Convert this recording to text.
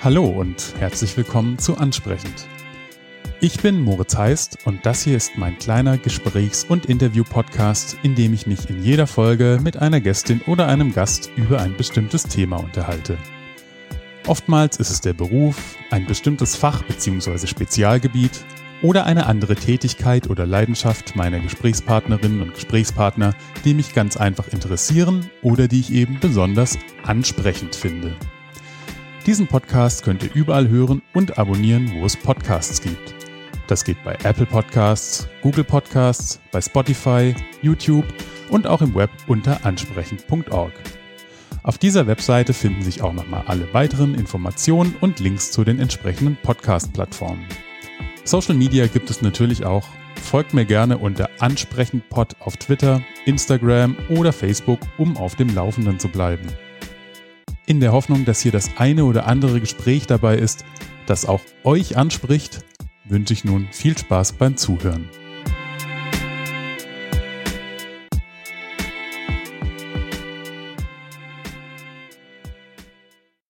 Hallo und herzlich willkommen zu Ansprechend. Ich bin Moritz Heist und das hier ist mein kleiner Gesprächs- und Interview-Podcast, in dem ich mich in jeder Folge mit einer Gästin oder einem Gast über ein bestimmtes Thema unterhalte. Oftmals ist es der Beruf, ein bestimmtes Fach bzw. Spezialgebiet oder eine andere Tätigkeit oder Leidenschaft meiner Gesprächspartnerinnen und Gesprächspartner, die mich ganz einfach interessieren oder die ich eben besonders ansprechend finde. Diesen Podcast könnt ihr überall hören und abonnieren, wo es Podcasts gibt. Das geht bei Apple Podcasts, Google Podcasts, bei Spotify, YouTube und auch im Web unter ansprechend.org. Auf dieser Webseite finden sich auch nochmal alle weiteren Informationen und Links zu den entsprechenden Podcast-Plattformen. Social Media gibt es natürlich auch. Folgt mir gerne unter ansprechend.pod auf Twitter, Instagram oder Facebook, um auf dem Laufenden zu bleiben. In der Hoffnung, dass hier das eine oder andere Gespräch dabei ist, das auch euch anspricht, wünsche ich nun viel Spaß beim Zuhören.